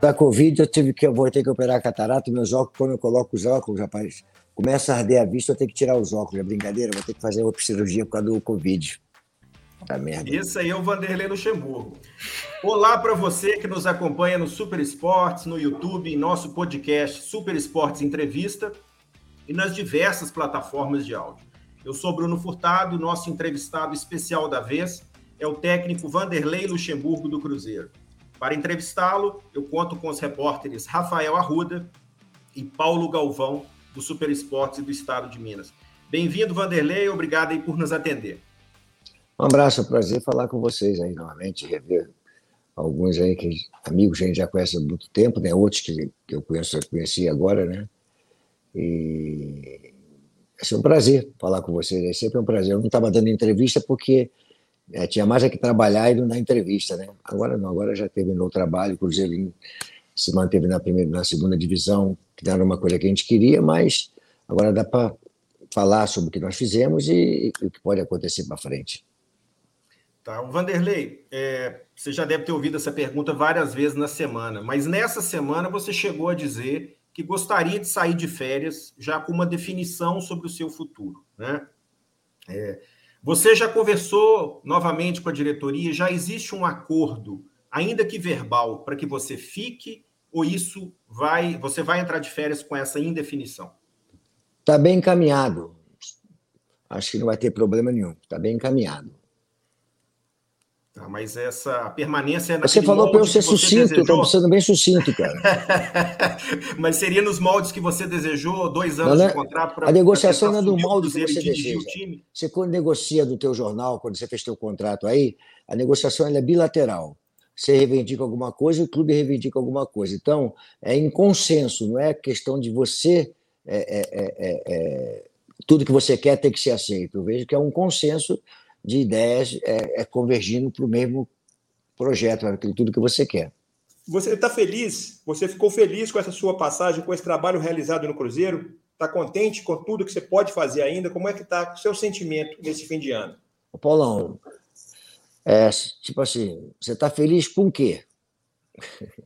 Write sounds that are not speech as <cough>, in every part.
Da Covid, eu tive que eu vou ter que operar catarata, meus óculos, quando eu coloco os óculos, rapaz, começa a arder a vista, eu tenho que tirar os óculos. É brincadeira, vou ter que fazer outra cirurgia por causa do Covid. Tá merda. Esse aí é o Vanderlei Luxemburgo. Olá para você que nos acompanha no Super Esportes, no YouTube, em nosso podcast Super Esportes Entrevista e nas diversas plataformas de áudio. Eu sou Bruno Furtado, nosso entrevistado especial da vez é o técnico Vanderlei Luxemburgo do Cruzeiro. Para entrevistá-lo, eu conto com os repórteres Rafael Arruda e Paulo Galvão, do Super Esportes do Estado de Minas. Bem-vindo, Vanderlei, obrigado aí por nos atender. Um abraço, é um prazer falar com vocês aí novamente, rever alguns aí que amigos que a gente já conhece há muito tempo, né? Outros que, que eu conheço, conheci agora, né? E é um prazer falar com vocês, é sempre um prazer. Eu não estava dando entrevista porque é, tinha mais é que trabalhar e não dar entrevista, né? Agora não, agora já terminou o trabalho, o Cruzeiro se manteve na primeira, na segunda divisão, que era uma coisa que a gente queria, mas agora dá para falar sobre o que nós fizemos e, e o que pode acontecer para frente. Tá. O Vanderlei, é, você já deve ter ouvido essa pergunta várias vezes na semana, mas nessa semana você chegou a dizer que gostaria de sair de férias já com uma definição sobre o seu futuro, né? É, você já conversou novamente com a diretoria? Já existe um acordo, ainda que verbal, para que você fique? Ou isso vai, você vai entrar de férias com essa indefinição? Está bem encaminhado. Acho que não vai ter problema nenhum. Está bem encaminhado. Tá, mas essa permanência é Você falou para eu ser sucinto, estou sendo bem sucinto, cara. <laughs> mas seria nos moldes que você desejou, dois anos não, de contrato para. A negociação não é do molde que você deseja. Você quando negocia do teu jornal, quando você fez teu contrato aí, a negociação é bilateral. Você reivindica alguma coisa, o clube reivindica alguma coisa. Então, é em consenso, não é questão de você. É, é, é, é tudo que você quer tem que ser aceito. Eu vejo que é um consenso de ideias é, é convergindo para o mesmo projeto, aquilo tudo que você quer. Você está feliz? Você ficou feliz com essa sua passagem, com esse trabalho realizado no Cruzeiro? Está contente com tudo que você pode fazer ainda? Como é que está o seu sentimento nesse fim de ano? Paulão, é, tipo assim, você está feliz com o quê? <laughs>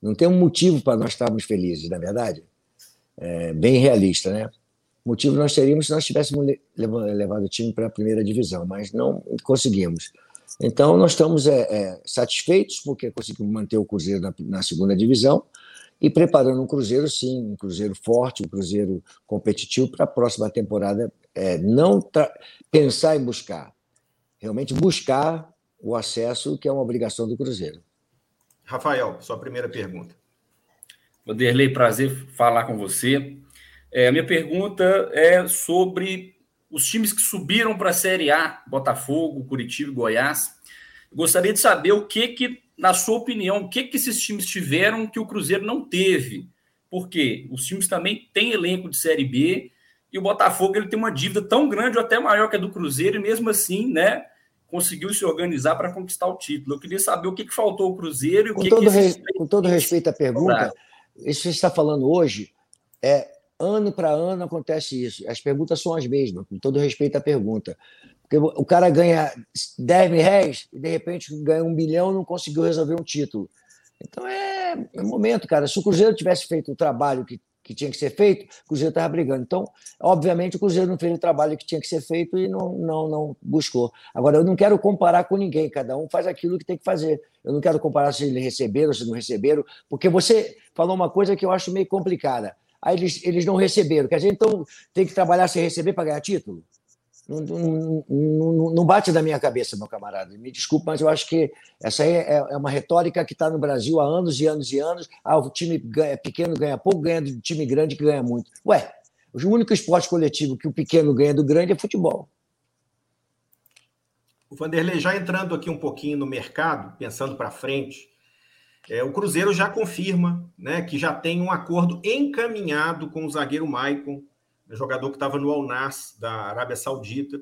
Não tem um motivo para nós estarmos felizes, na é verdade? É bem realista, né? Motivo nós teríamos se nós tivéssemos levado o time para a primeira divisão, mas não conseguimos. Então, nós estamos é, é, satisfeitos porque conseguimos manter o Cruzeiro na, na, segunda divisão e preparando um Cruzeiro, sim, um Cruzeiro forte, um Cruzeiro competitivo para a próxima temporada. É, não pensar em buscar, realmente buscar o acesso, que é uma obrigação do Cruzeiro. Rafael, sua primeira pergunta. Vanderlei, prazer falar com você. É, a minha pergunta é sobre os times que subiram para a Série A, Botafogo, Curitiba e Goiás. gostaria de saber o que, que, na sua opinião, o que, que esses times tiveram que o Cruzeiro não teve. Porque os times também têm elenco de Série B e o Botafogo ele tem uma dívida tão grande ou até maior que a do Cruzeiro e mesmo assim, né, conseguiu se organizar para conquistar o título. Eu queria saber o que, que faltou ao Cruzeiro e o com que, todo que. Com todo respeito à pergunta, isso que você está falando hoje é Ano para ano acontece isso. As perguntas são as mesmas, com todo respeito à pergunta. Porque o cara ganha 10 mil reais e de repente ganha um bilhão e não conseguiu resolver um título. Então é, é momento, cara. Se o Cruzeiro tivesse feito o trabalho que, que tinha que ser feito, o Cruzeiro estava brigando. Então, obviamente, o Cruzeiro não fez o trabalho que tinha que ser feito e não, não, não buscou. Agora, eu não quero comparar com ninguém, cada um faz aquilo que tem que fazer. Eu não quero comparar se eles receberam, se não receberam, porque você falou uma coisa que eu acho meio complicada aí eles, eles não receberam. Quer dizer, então tem que trabalhar sem receber para ganhar título? Não, não, não, não, bate na minha cabeça, meu camarada. Me desculpe, mas eu acho que essa aí é, é uma retórica que está no Brasil há anos e anos e anos. Ah, o time ganha, pequeno ganha pouco, ganha do time grande que ganha muito. Ué, o único esporte coletivo que o pequeno ganha do grande é futebol. O Vanderlei, já entrando aqui um pouquinho no mercado, pensando para frente, é, o Cruzeiro já confirma né, que já tem um acordo encaminhado com o zagueiro Maicon, jogador que estava no Al-Nas da Arábia Saudita.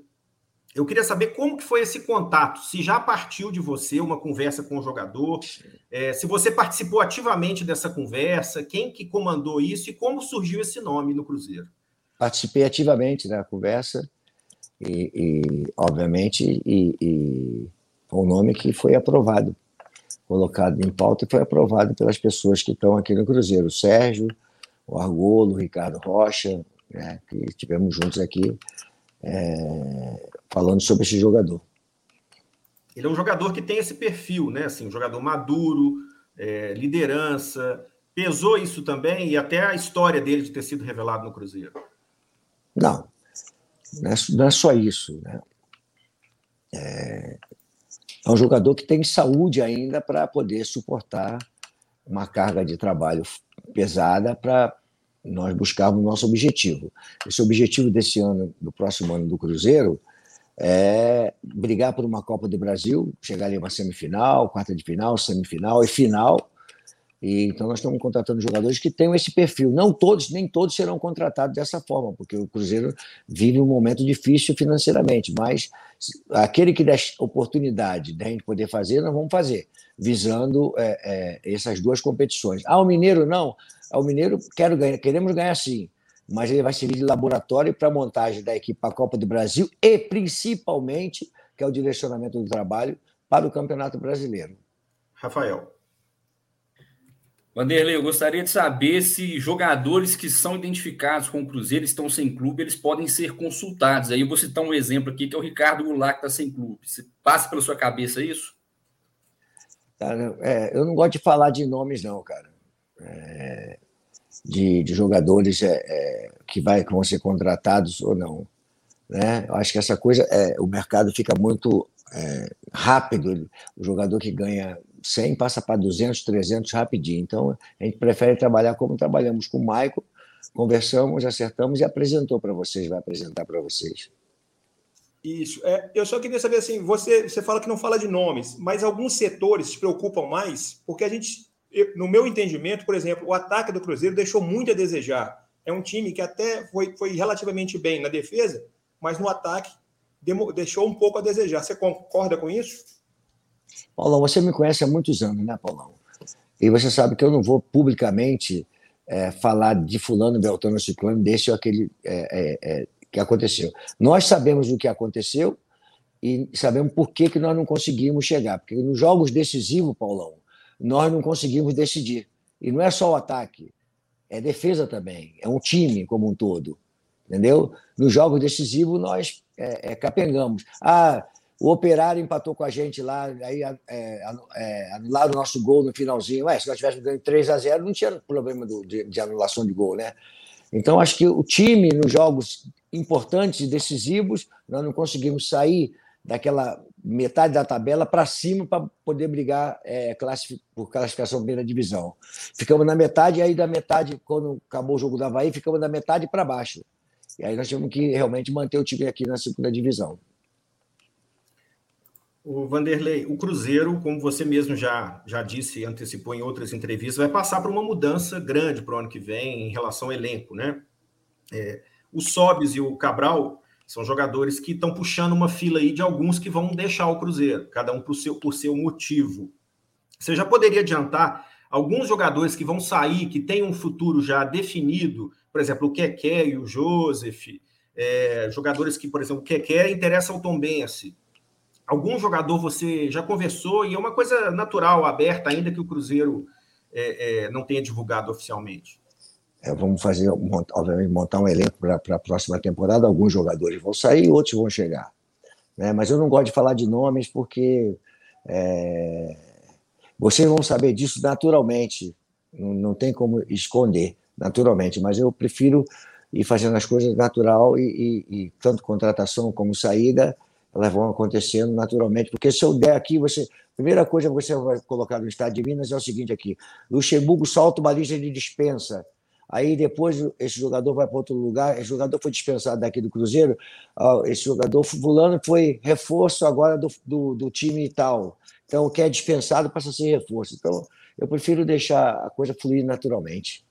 Eu queria saber como que foi esse contato, se já partiu de você uma conversa com o jogador, é, se você participou ativamente dessa conversa, quem que comandou isso e como surgiu esse nome no Cruzeiro. Participei ativamente da conversa e, e obviamente, e, e, foi um nome que foi aprovado colocado em pauta e foi aprovado pelas pessoas que estão aqui no Cruzeiro. O Sérgio, o Argolo, o Ricardo Rocha, né, que estivemos juntos aqui é, falando sobre esse jogador. Ele é um jogador que tem esse perfil, né? Assim, um jogador maduro, é, liderança. Pesou isso também e até a história dele de ter sido revelado no Cruzeiro. Não, não é, não é só isso. Né? É, é um jogador que tem saúde ainda para poder suportar uma carga de trabalho pesada para nós buscarmos o nosso objetivo. Esse objetivo desse ano, do próximo ano do Cruzeiro, é brigar por uma Copa do Brasil, chegar ali uma semifinal, quarta de final, semifinal e final. E, então nós estamos contratando jogadores que tenham esse perfil. Não todos, nem todos serão contratados dessa forma, porque o Cruzeiro vive um momento difícil financeiramente, mas aquele que der oportunidade de a gente poder fazer, nós vamos fazer, visando é, é, essas duas competições. Ah, o Mineiro não. Ah, o Mineiro quero ganhar, queremos ganhar sim mas ele vai servir de laboratório para a montagem da equipe para a Copa do Brasil e, principalmente, que é o direcionamento do trabalho para o Campeonato Brasileiro. Rafael. Vanderlei, eu gostaria de saber se jogadores que são identificados com o Cruzeiro estão sem clube, eles podem ser consultados. Aí eu vou citar um exemplo aqui, que é o Ricardo Goulart, que está sem clube. Você passa pela sua cabeça isso? É, eu não gosto de falar de nomes, não, cara. É, de, de jogadores é, é, que, vai, que vão ser contratados ou não. Né? Eu acho que essa coisa, é, o mercado fica muito é, rápido. O jogador que ganha 100 passa para 200, 300 rapidinho. Então, a gente prefere trabalhar como trabalhamos com o Michael, conversamos, acertamos e apresentou para vocês, vai apresentar para vocês. Isso. É, eu só queria saber assim, você, você fala que não fala de nomes, mas alguns setores se preocupam mais, porque a gente no meu entendimento, por exemplo, o ataque do Cruzeiro deixou muito a desejar. É um time que até foi, foi relativamente bem na defesa, mas no ataque deixou um pouco a desejar. Você concorda com isso? Paulão, você me conhece há muitos anos, né, Paulão? E você sabe que eu não vou publicamente é, falar de fulano, beltrano, ciclano, desse ou aquele é, é, é, que aconteceu. Nós sabemos o que aconteceu e sabemos por que, que nós não conseguimos chegar. Porque nos jogos decisivos, Paulão, nós não conseguimos decidir. E não é só o ataque, é defesa também, é um time como um todo. Entendeu? Nos jogos decisivos, nós é, é, capengamos. Ah, o Operário empatou com a gente lá, aí é, é, anularam o nosso gol no finalzinho. Ué, se nós tivéssemos ganho 3 a 0 não tinha problema do, de, de, anulação de gol, né? Então, acho que o time, nos jogos importantes e decisivos, nós não conseguimos sair daquela metade da tabela para cima para poder brigar é, classific... por classificação primeira divisão. Ficamos na metade, e aí da metade, quando acabou o jogo da Havaí, ficamos da metade para baixo. E aí nós tivemos que realmente manter o time aqui na segunda divisão. O Vanderlei, o Cruzeiro, como você mesmo já, já disse e antecipou em outras entrevistas, vai passar por uma mudança grande para o ano que vem em relação ao elenco, né? É, o Sobis e o Cabral são jogadores que estão puxando uma fila aí de alguns que vão deixar o Cruzeiro, cada um por seu, por seu motivo. Você já poderia adiantar alguns jogadores que vão sair, que têm um futuro já definido, por exemplo, o Keké e o Joseph, é, jogadores que, por exemplo, o Keké interessa ao Tom Bense. Algum jogador você já conversou e é uma coisa natural, aberta, ainda que o Cruzeiro é, é, não tenha divulgado oficialmente? É, vamos fazer, obviamente, montar um elenco para a próxima temporada. Alguns jogadores vão sair, outros vão chegar. Né? Mas eu não gosto de falar de nomes porque é, vocês vão saber disso naturalmente. Não, não, tem como esconder naturalmente. Mas eu prefiro ir fazendo as coisas natural e, e, e tanto contratação como saída elas vão acontecendo naturalmente. Porque se eu der aqui, você primeira coisa que você vai colocar no estado de Minas é o seguinte aqui: Luxemburgo solta uma lista de dispensa Aí depois esse jogador vai para outro lugar, esse jogador foi dispensado daqui do Cruzeiro, esse jogador fulano foi reforço agora do, do, do time e tal. Então, o que é dispensado passa a ser reforço. Então, eu prefiro deixar a coisa fluir naturalmente.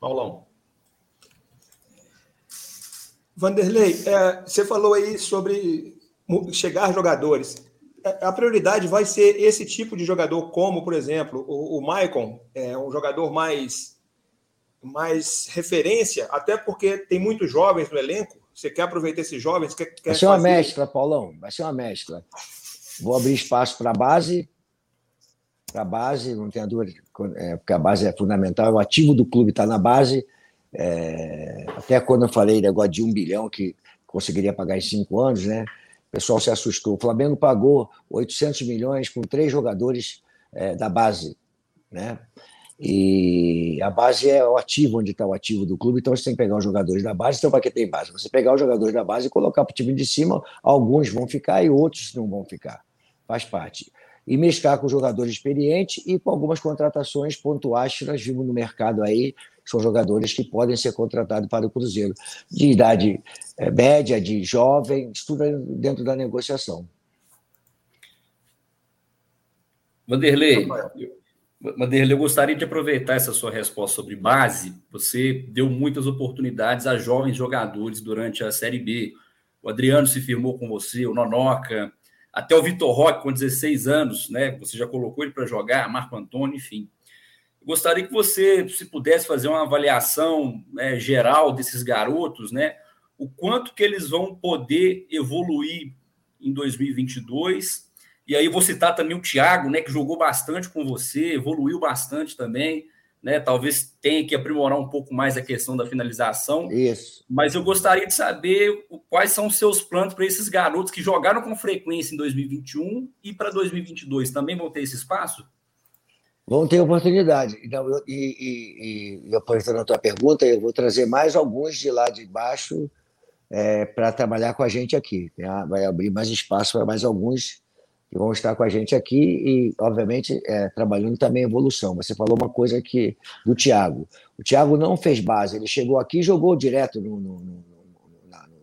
Paulão. Vanderlei, é, você falou aí sobre chegar jogadores a prioridade vai ser esse tipo de jogador, como, por exemplo, o, o Maicon, é um jogador mais, mais referência, até porque tem muitos jovens no elenco. Você quer aproveitar esses jovens? Quer, quer vai ser uma fazer... mescla, Paulão. Vai ser uma mescla. Vou abrir espaço para a base, para a base, não tenha dúvida, é, porque a base é fundamental, o ativo do clube está na base. É, até quando eu falei negócio de um bilhão que conseguiria pagar em cinco anos, né? O pessoal se assustou. O Flamengo pagou 800 milhões com três jogadores é, da base, né? E a base é o ativo, onde está o ativo do clube, então você tem que pegar os jogadores da base. Então, para que tem base? Você pegar os jogadores da base e colocar para o time de cima, alguns vão ficar e outros não vão ficar. Faz parte. E mesclar com jogadores experientes e com algumas contratações pontuais que nós vimos no mercado aí, são jogadores que podem ser contratados para o Cruzeiro, de idade é, média, de jovem, tudo dentro da negociação. Vanderlei, Manderley, eu gostaria de aproveitar essa sua resposta sobre base. Você deu muitas oportunidades a jovens jogadores durante a Série B. O Adriano se firmou com você, o Nonoca, até o Vitor Roque, com 16 anos, né? Você já colocou ele para jogar, Marco Antônio, enfim. Gostaria que você, se pudesse fazer uma avaliação né, geral desses garotos, né? O quanto que eles vão poder evoluir em 2022 e aí vou citar também o Thiago, né, que jogou bastante com você, evoluiu bastante também, né? Talvez tenha que aprimorar um pouco mais a questão da finalização. Isso. Mas eu gostaria de saber quais são os seus planos para esses garotos que jogaram com frequência em 2021 e para 2022 também vão ter esse espaço? Vão ter oportunidade. Então, eu, e, e, e aproveitando a tua pergunta, eu vou trazer mais alguns de lá de baixo é, para trabalhar com a gente aqui. Né? Vai abrir mais espaço para mais alguns que vão estar com a gente aqui e, obviamente, é, trabalhando também em evolução. Você falou uma coisa que do Thiago. O Thiago não fez base, ele chegou aqui e jogou direto no, no, no,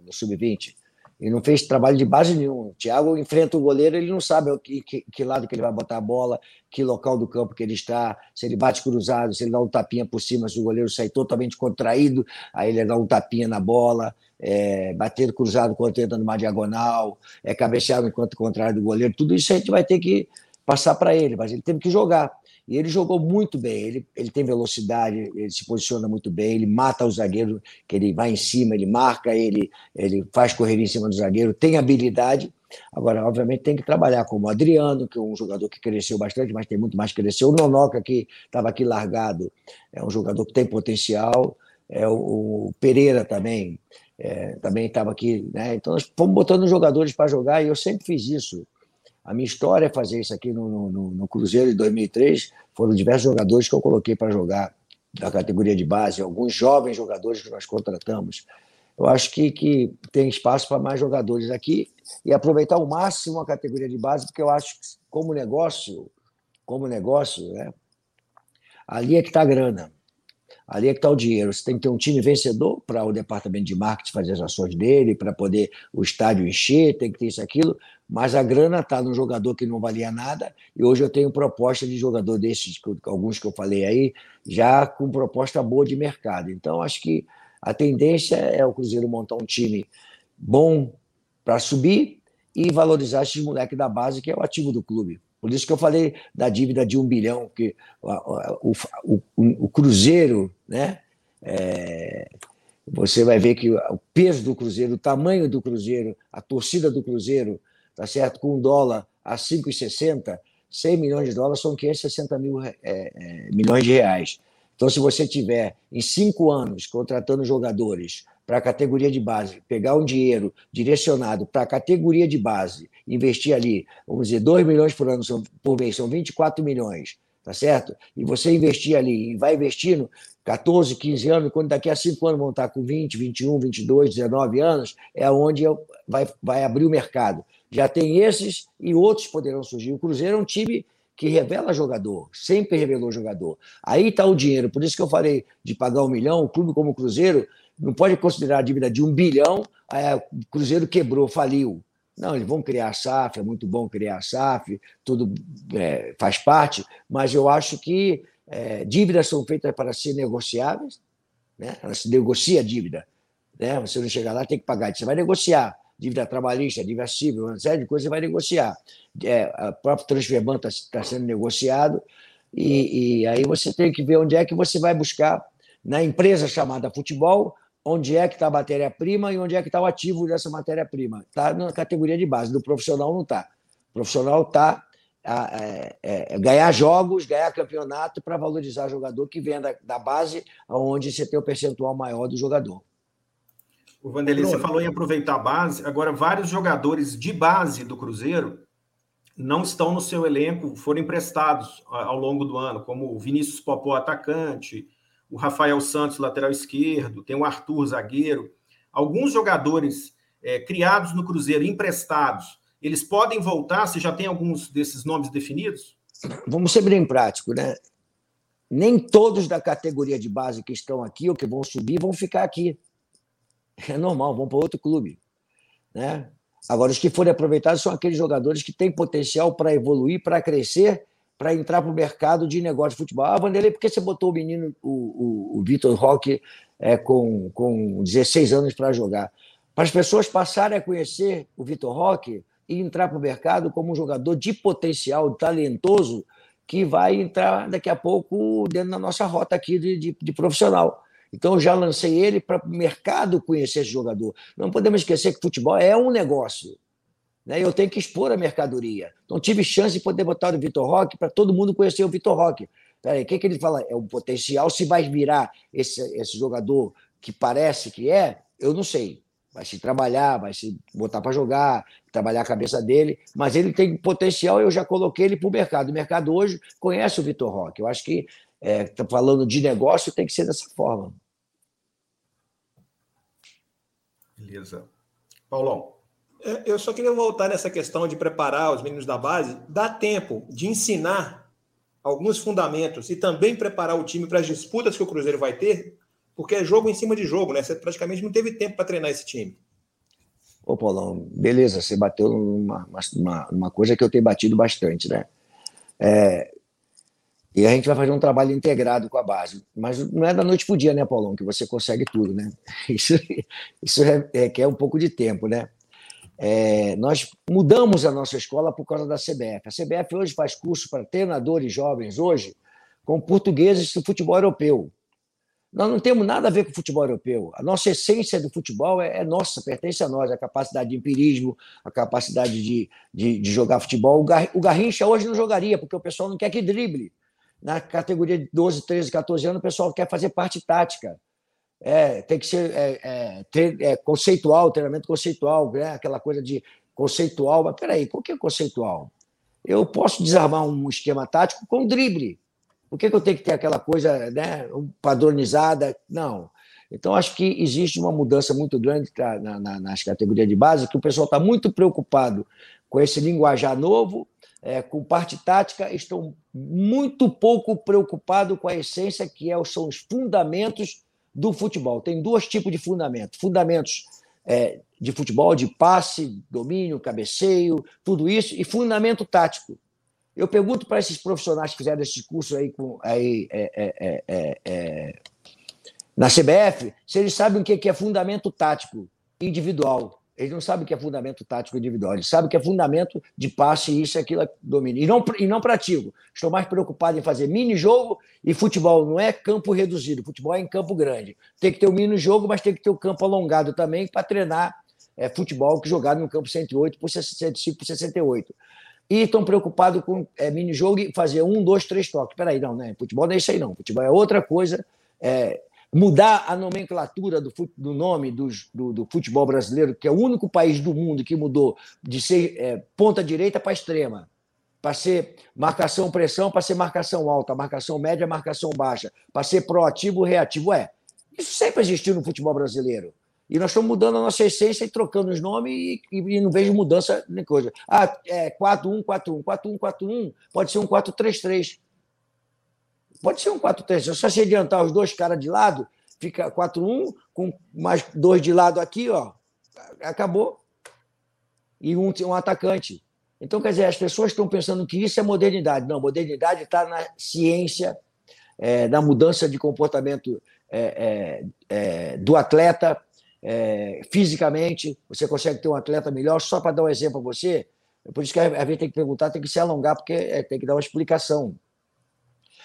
no Sub-20 e não fez trabalho de base nenhum. O Thiago enfrenta o goleiro, ele não sabe que, que, que, lado que ele vai botar a bola, que local do campo que ele está, se ele bate cruzado, se ele dá um tapinha por cima, se o goleiro sai totalmente contraído, aí ele dá um tapinha na bola é, bater cruzado quando entra numa diagonal, é, cabecear enquanto contrário do goleiro, tudo isso a gente vai ter que passar para ele, mas ele teve que jogar. E ele jogou muito bem, ele, ele tem velocidade, ele se posiciona muito bem, ele mata o zagueiro, que ele vai em cima, ele marca, ele, ele faz correr em cima do zagueiro, tem habilidade. Agora, obviamente, tem que trabalhar como o Adriano, que é um jogador que cresceu bastante, mas tem muito mais que crescer. O Nonoca, que estava aqui largado, é um jogador que tem potencial. É o, o Pereira também, é, também estava aqui, né? Então nós fomos botando jogadores para jogar e eu sempre fiz isso. A minha história é fazer isso aqui no, no, no Cruzeiro de 2003. Foram diversos jogadores que eu coloquei para jogar da categoria de base, alguns jovens jogadores que nós contratamos. Eu acho que, que tem espaço para mais jogadores aqui e aproveitar ao máximo a categoria de base, porque eu acho que, como negócio, como negócio, né, ali é que está a grana. Ali é que está o dinheiro. Você tem que ter um time vencedor para o departamento de marketing fazer as ações dele, para poder o estádio encher, tem que ter isso, aquilo. Mas a grana está no jogador que não valia nada. E hoje eu tenho proposta de jogador desses, alguns que eu falei aí, já com proposta boa de mercado. Então, acho que a tendência é o Cruzeiro montar um time bom para subir e valorizar esses moleques da base, que é o ativo do clube. Por isso que eu falei da dívida de um bilhão, que o, o, o, o Cruzeiro, né? É, você vai ver que o peso do Cruzeiro, o tamanho do Cruzeiro, a torcida do Cruzeiro, tá certo? Com um dólar a 5,60, 100 milhões de dólares são 560 mil é, é, milhões de reais. Então, se você tiver em cinco anos contratando jogadores para a categoria de base, pegar um dinheiro direcionado para a categoria de base, investir ali, vamos dizer, 2 milhões por ano por mês, são 24 milhões, tá certo? E você investir ali e vai investindo 14, 15 anos, quando daqui a 5 anos vão estar com 20, 21, 22, 19 anos, é onde vai, vai abrir o mercado. Já tem esses e outros poderão surgir. O Cruzeiro é um time que revela jogador, sempre revelou jogador. Aí está o dinheiro, por isso que eu falei de pagar um milhão, o clube como o Cruzeiro não pode considerar a dívida de um bilhão, é, o Cruzeiro quebrou, faliu. Não, eles vão criar a SAF, é muito bom criar a SAF, tudo é, faz parte, mas eu acho que é, dívidas são feitas para ser negociáveis, né? ela se negocia a dívida. Né? Você não chega lá, tem que pagar, você vai negociar. Dívida trabalhista, dívida civil, uma série de coisas você vai negociar. É, o próprio transferban está tá sendo negociado, e, e aí você tem que ver onde é que você vai buscar na empresa chamada futebol onde é que está a matéria-prima e onde é que está o ativo dessa matéria-prima. Está na categoria de base, do profissional não está. O profissional está é, é, ganhar jogos, ganhar campeonato para valorizar jogador que vem da, da base, onde você tem o percentual maior do jogador. O Vanderlei, você falou em aproveitar a base. Agora, vários jogadores de base do Cruzeiro não estão no seu elenco, foram emprestados ao longo do ano, como o Vinícius Popó, atacante, o Rafael Santos, lateral esquerdo, tem o Arthur, zagueiro. Alguns jogadores é, criados no Cruzeiro, emprestados, eles podem voltar? Você já tem alguns desses nomes definidos? Vamos ser bem práticos, né? Nem todos da categoria de base que estão aqui ou que vão subir vão ficar aqui. É normal, vão para outro clube. Né? Agora, os que forem aproveitados são aqueles jogadores que têm potencial para evoluir, para crescer, para entrar para o mercado de negócio de futebol. Ah, Vanderlei, por que você botou o menino, o, o, o Vitor Roque, é, com, com 16 anos para jogar? Para as pessoas passarem a conhecer o Vitor Roque e entrar para o mercado como um jogador de potencial, talentoso, que vai entrar daqui a pouco dentro da nossa rota aqui de, de, de profissional. Então, eu já lancei ele para o mercado conhecer esse jogador. Não podemos esquecer que futebol é um negócio. Né? Eu tenho que expor a mercadoria. Então, tive chance de poder botar o Vitor Roque para todo mundo conhecer o Vitor Roque. Peraí, o que, que ele fala? É um potencial. Se vai virar esse, esse jogador que parece que é, eu não sei. Vai se trabalhar, vai se botar para jogar, trabalhar a cabeça dele, mas ele tem potencial. Eu já coloquei ele para o mercado. O mercado hoje conhece o Vitor Roque. Eu acho que é, tá falando de negócio, tem que ser dessa forma. Beleza. Paulão. É, eu só queria voltar nessa questão de preparar os meninos da base. Dá tempo de ensinar alguns fundamentos e também preparar o time para as disputas que o Cruzeiro vai ter, porque é jogo em cima de jogo, né? Você praticamente não teve tempo para treinar esse time. Ô, Paulão, beleza, você bateu numa uma, uma coisa que eu tenho batido bastante, né? É, e a gente vai fazer um trabalho integrado com a base. Mas não é da noite para o dia, né, Paulão, que você consegue tudo, né? <laughs> Isso, isso é, é, quer um pouco de tempo, né? É, nós mudamos a nossa escola por causa da CBF. A CBF hoje faz curso para treinadores jovens, hoje, com portugueses do futebol europeu. Nós não temos nada a ver com o futebol europeu. A nossa essência do futebol é, é nossa, pertence a nós, a capacidade de empirismo, a capacidade de, de, de jogar futebol. O, Gar, o Garrincha hoje não jogaria, porque o pessoal não quer que drible na categoria de 12, 13, 14 anos, o pessoal quer fazer parte tática. É, tem que ser é, é, é, conceitual, treinamento conceitual, né? aquela coisa de conceitual. Mas peraí, por que conceitual? Eu posso desarmar um esquema tático com drible. Por que, que eu tenho que ter aquela coisa né, padronizada? Não. Então, acho que existe uma mudança muito grande na, na, nas categorias de base, que o pessoal está muito preocupado com esse linguajar novo é, com parte tática, estão muito pouco preocupados com a essência que é, são os fundamentos do futebol. Tem dois tipos de fundamentos: fundamentos é, de futebol, de passe, domínio, cabeceio, tudo isso, e fundamento tático. Eu pergunto para esses profissionais que fizeram esse curso aí, com, aí é, é, é, na CBF se eles sabem o que é fundamento tático individual. Eles não sabem o que é fundamento tático individual, eles sabem o que é fundamento de passe, isso e aquilo, domínio. E não, e não pratico. Estou mais preocupado em fazer mini-jogo e futebol. Não é campo reduzido, futebol é em campo grande. Tem que ter o mini-jogo, mas tem que ter o campo alongado também para treinar é, futebol que jogado no campo 108 por 65 por 68. E estão preocupados com é, mini-jogo e fazer um, dois, três toques. Peraí, não, né? Futebol não é isso aí, não. Futebol é outra coisa. É, mudar a nomenclatura do, do nome do, do, do, futebol brasileiro, que é o único país do mundo que mudou de ser é, ponta direita para extrema, para ser marcação pressão, para ser marcação alta, marcação média, marcação baixa, para ser proativo reativo. É, isso sempre existiu no futebol brasileiro. E nós estamos mudando a nossa essência e trocando os nomes e, e, e não vejo mudança nem coisa. Ah, é 4-1-4-1. 4-1-4-1 pode ser um 4-3-3. Pode ser um 4-3. Se você adiantar os dois caras de lado, fica 4-1, com mais dois de lado aqui, ó, acabou. E um, um atacante. Então, quer dizer, as pessoas estão pensando que isso é modernidade. Não, modernidade está na ciência, é, na mudança de comportamento é, é, é do atleta é, fisicamente. Você consegue ter um atleta melhor. Só para dar um exemplo a você, por isso que a gente tem que perguntar, tem que se alongar, porque é, tem que dar uma explicação.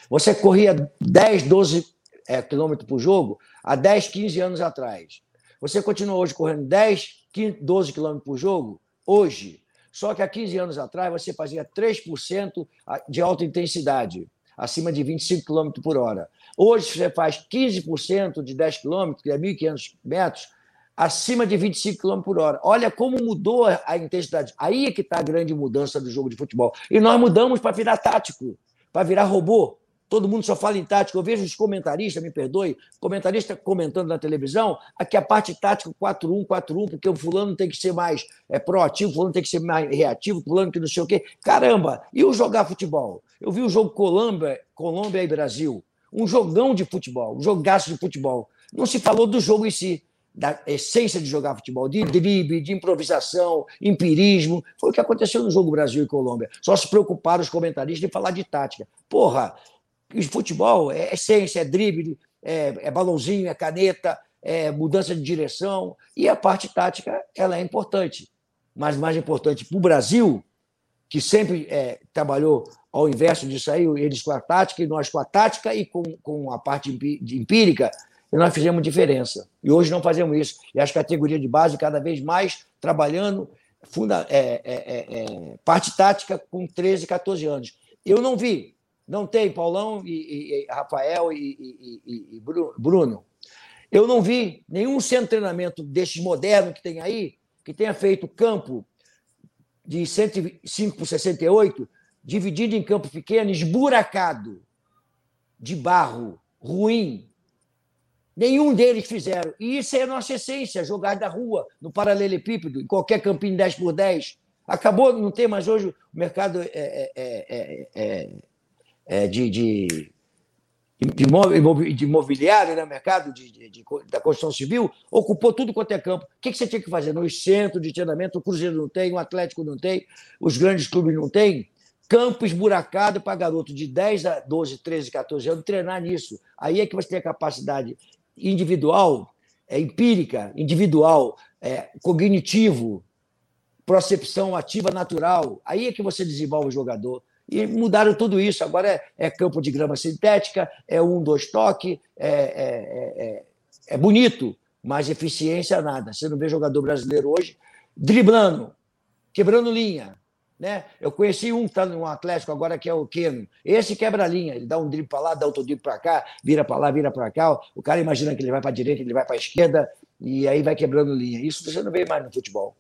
Você corria 10, 12 é, quilômetros por jogo há 10, 15 anos atrás. Você continua hoje correndo 10, 15, 12 quilômetros por jogo? Hoje. Só que há 15 anos atrás você fazia 3% de alta intensidade, acima de 25 km por hora. Hoje você faz 15% de 10 km, que é 1.500 metros, acima de 25 km por hora. Olha como mudou a intensidade. Aí é que está a grande mudança do jogo de futebol. E nós mudamos para virar tático, para virar robô. Todo mundo só fala em tática. Eu vejo os comentaristas, me perdoe, comentarista comentando na televisão, aqui a parte tática 4-1, 4-1, porque o fulano tem que ser mais é, proativo, fulano tem que ser mais reativo, fulano que não sei o quê. Caramba! E o jogar futebol? Eu vi o jogo Colômbia, Colômbia e Brasil. Um jogão de futebol, um jogaço de futebol. Não se falou do jogo em si da essência de jogar futebol, de drible, de improvisação, empirismo. Foi o que aconteceu no jogo Brasil e Colômbia. Só se preocuparam os comentaristas em falar de tática. Porra, o futebol é essência, é drible, é, é balãozinho, é caneta, é mudança de direção. E a parte tática ela é importante. Mas mais importante para o Brasil, que sempre é, trabalhou ao inverso disso aí, eles com a tática e nós com a tática e com, com a parte empírica, e nós fizemos diferença. E hoje não fazemos isso. E as categorias de base cada vez mais trabalhando funda, é, é, é, é parte tática com 13, 14 anos. Eu não vi, não tem Paulão e, e Rafael e, e, e, Bruno. Eu não vi nenhum centro de treinamento desses modernos que tem aí, que tenha feito campo de 105 por 68, dividido em campo pequeno, esburacado, de barro, ruim, Nenhum deles fizeram. E isso é a nossa essência, jogar da rua, no paralelepípedo, em qualquer campinho 10 por 10. Acabou, não tem mais hoje o mercado é, é, é, é de, de, de, imobiliário, né? mercado de, de, de, da construção civil, ocupou tudo quanto é campo. O que, que você tinha que fazer? Nos centros de treinamento, o Cruzeiro não tem, o Atlético não tem, os grandes clubes não têm. Campo esburacado para garoto de 10 a 12, 13, 14 anos treinar nisso. Aí é que você tem a capacidade individual, é, empírica, individual, é, cognitivo, percepção ativa natural. Aí é que você desenvolve o jogador. E mudaram tudo isso. Agora é, é campo de grama sintética, é um, dois toque, é, é, é, é bonito, mas eficiência nada. Você não vê jogador brasileiro hoje driblando, quebrando linha, né? Eu conheci um que está no Atlético agora, que é o Keno. Esse quebra a linha, ele dá um drible para lá, dá outro drible para cá, vira para lá, vira para cá. O cara imagina que ele vai para a direita, ele vai para a esquerda, e aí vai quebrando linha. Isso você não vê mais no futebol.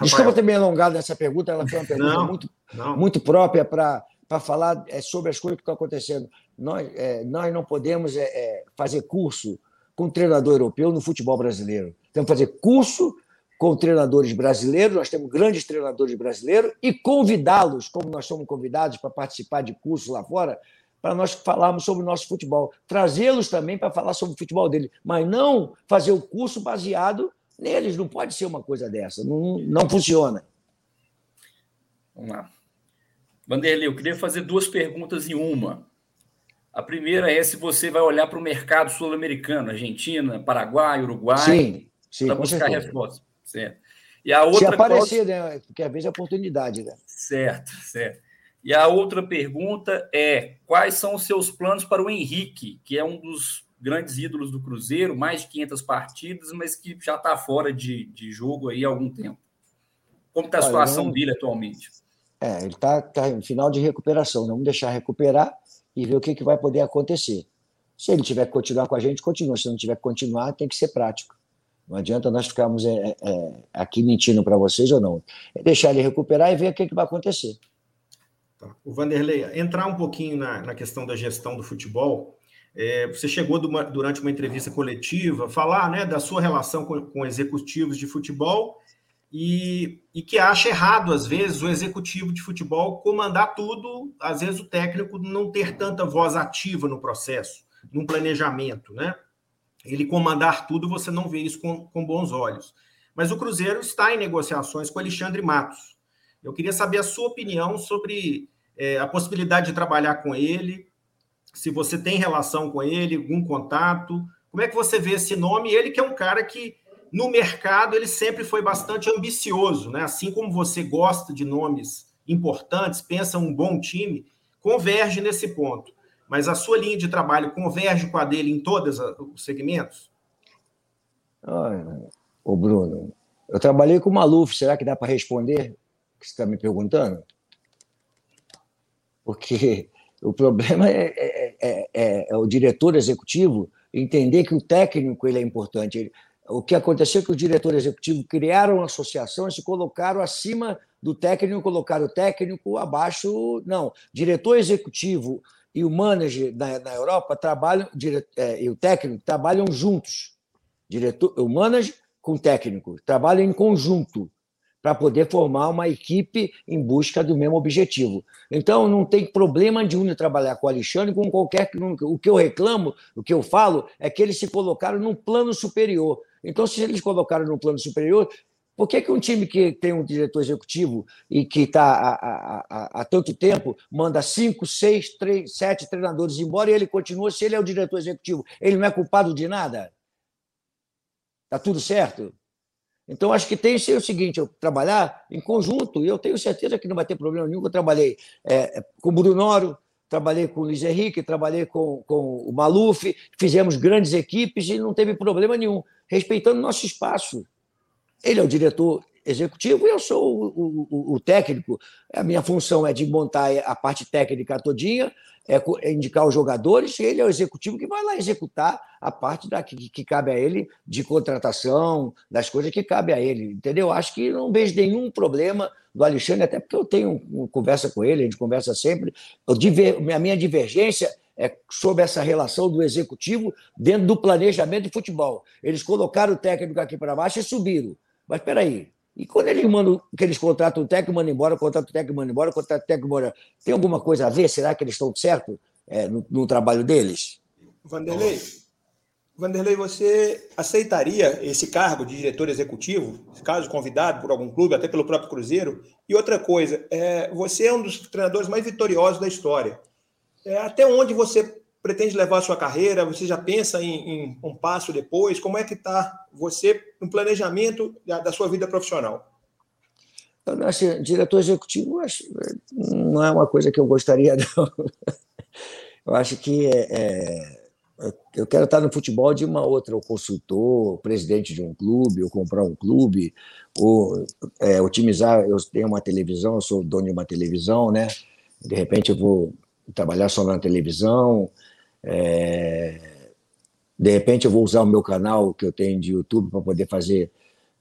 Desculpa ter me alongado nessa pergunta, ela foi uma pergunta não, muito, não. muito própria para falar é, sobre as coisas que estão acontecendo. Nós, é, nós não podemos é, é, fazer curso com treinador europeu no futebol brasileiro. Temos que fazer curso com treinadores brasileiros, nós temos grandes treinadores brasileiros, e convidá-los, como nós somos convidados para participar de cursos lá fora, para nós falarmos sobre o nosso futebol. Trazê-los também para falar sobre o futebol dele, mas não fazer o curso baseado neles. Não pode ser uma coisa dessa. Não, não funciona. Vamos lá. Vanderlei, eu queria fazer duas perguntas em uma. A primeira é se você vai olhar para o mercado sul-americano, Argentina, Paraguai, Uruguai, sim, sim, para buscar respostas. Certo. E a outra Se aparecer, né? Porque às vezes é oportunidade, né? Certo, certo. E a outra pergunta é: quais são os seus planos para o Henrique, que é um dos grandes ídolos do Cruzeiro, mais de 500 partidas, mas que já está fora de, de jogo aí há algum tempo? Como está a situação dele atualmente? É, ele está tá em final de recuperação. Né? Vamos deixar recuperar e ver o que, que vai poder acontecer. Se ele tiver que continuar com a gente, continua. Se não tiver que continuar, tem que ser prático. Não adianta nós ficarmos é, é, aqui mentindo para vocês ou não. É deixar ele recuperar e ver o que, que vai acontecer. Tá. O Vanderlei, entrar um pouquinho na, na questão da gestão do futebol. É, você chegou uma, durante uma entrevista coletiva falar né, da sua relação com, com executivos de futebol e, e, que acha errado, às vezes, o executivo de futebol comandar tudo, às vezes o técnico não ter tanta voz ativa no processo, no planejamento, né? ele comandar tudo, você não vê isso com, com bons olhos. Mas o Cruzeiro está em negociações com Alexandre Matos. Eu queria saber a sua opinião sobre é, a possibilidade de trabalhar com ele, se você tem relação com ele, algum contato. Como é que você vê esse nome? Ele que é um cara que, no mercado, ele sempre foi bastante ambicioso, né? Assim como você gosta de nomes importantes, pensa um bom time, converge nesse ponto mas a sua linha de trabalho converge com a dele em todos os segmentos? Ô, Bruno, eu trabalhei com o Maluf, será que dá para responder? que você está me perguntando? Porque o problema é, é, é, é, o diretor executivo entender que o técnico ele é importante. Ele, o que aconteceu é que o diretor executivo criaram uma associação e se colocaram acima do técnico, colocaram o técnico abaixo. Não, diretor executivo e o manager na, na Europa trabalham, dire, é, e o técnico trabalham juntos. Diretor, o manager com o técnico trabalham em conjunto para poder formar uma equipe em busca do mesmo objetivo. Então, não tem problema de um trabalhar com o Alexandre, com qualquer. O que eu reclamo, o que eu falo, é que eles se colocaram num plano superior. Então, se eles colocaram num plano superior, por que, que um time que tem um diretor executivo e que está há, há, há, tanto tempo manda cinco, seis, três, sete treinadores embora e ele continua, se ele é o diretor executivo, ele não é culpado de nada? Está tudo certo? Então, acho que tem que ser o seguinte: eu trabalhar em conjunto, e eu tenho certeza que não vai ter problema nenhum. Eu trabalhei é, com o Brunoro, trabalhei com o Luiz Henrique, trabalhei com, com o Maluf, fizemos grandes equipes e não teve problema nenhum, respeitando nosso espaço. Ele é o diretor executivo e eu sou o, o, o, técnico. A minha função é de montar a parte técnica todinha, é, é indicar os jogadores, e ele é o executivo que vai lá executar a parte da, que, que cabe a ele de contratação, das coisas que cabe a ele, entendeu? Acho que não vejo nenhum problema do Alexandre, até porque eu tenho uma conversa com ele, a gente conversa sempre. Eu, a minha divergência é sobre essa relação do executivo dentro do planejamento de futebol. Eles colocaram o técnico aqui para baixo e subiram. Mas espera aí, e quando eles mandam, que eles contratam o técnico, mandam embora, contratam o técnico, mandam embora, contratam o técnico, embora. Tem alguma coisa a ver? Será que eles estão certo é, no, no, trabalho deles? Vanderlei, Vanderlei, você aceitaria esse cargo de diretor executivo, caso convidado por algum clube, até pelo próprio Cruzeiro? E outra coisa, é, você é um dos treinadores mais vitoriosos da história. É, até onde você pretende levar a sua carreira? Você já pensa em, em um passo depois? Como é que está você no planejamento da, da, sua vida profissional? Assim, diretor executivo acho, não é uma coisa que eu gostaria, <laughs> não. Eu acho que é, é, eu quero estar no futebol de uma outra, ou consultor, ou presidente de um clube, ou comprar um clube, ou é, otimizar. Eu tenho uma televisão, eu sou dono de uma televisão, né? De repente eu vou trabalhar só na televisão, é, de repente, eu vou usar o meu canal que eu tenho de YouTube para poder fazer